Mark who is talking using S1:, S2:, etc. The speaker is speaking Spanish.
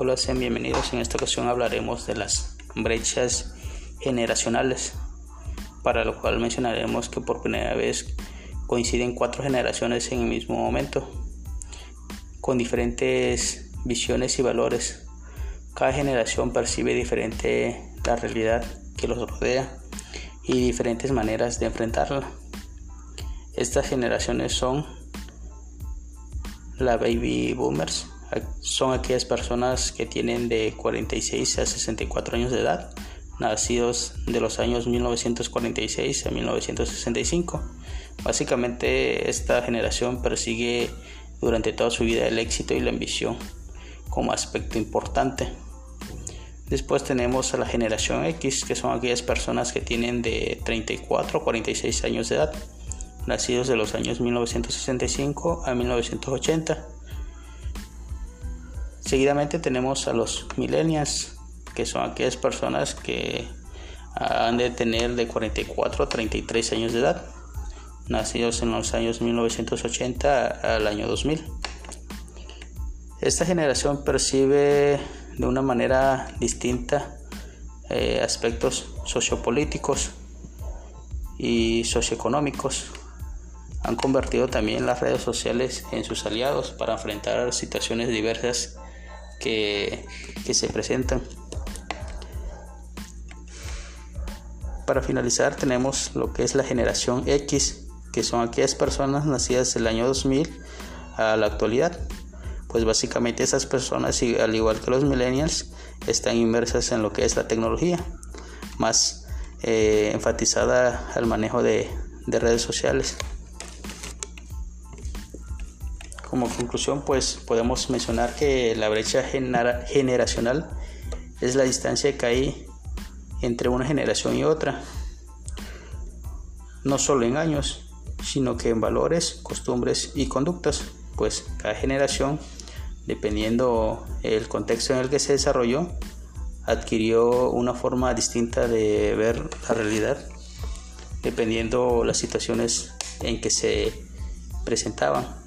S1: Hola, sean bienvenidos. En esta ocasión hablaremos de las brechas generacionales, para lo cual mencionaremos que por primera vez coinciden cuatro generaciones en el mismo momento, con diferentes visiones y valores. Cada generación percibe diferente la realidad que los rodea y diferentes maneras de enfrentarla. Estas generaciones son la baby boomers, son aquellas personas que tienen de 46 a 64 años de edad, nacidos de los años 1946 a 1965. Básicamente esta generación persigue durante toda su vida el éxito y la ambición como aspecto importante. Después tenemos a la generación X, que son aquellas personas que tienen de 34 a 46 años de edad, nacidos de los años 1965 a 1980 Seguidamente tenemos a los millennials, que son aquellas personas que han de tener de 44 a 33 años de edad, nacidos en los años 1980 al año 2000. Esta generación percibe de una manera distinta eh, aspectos sociopolíticos y socioeconómicos. Han convertido también las redes sociales en sus aliados para enfrentar situaciones diversas que, se presentan. Para finalizar tenemos lo que es la generación X, que son aquellas personas nacidas del año 2000 a la actualidad. Pues básicamente esas personas, al igual que los millennials, están inmersas en lo que es la tecnología, más eh, enfatizada al manejo de redes sociales. Como conclusión, pues podemos mencionar que la brecha generacional es la distancia que hay entre una generación y otra, no solo en años, sino que en valores, costumbres y conductas, pues cada generación, dependiendo el contexto en el que se desarrolló, adquirió una forma distinta de ver la realidad, dependiendo las situaciones en que se presentaban.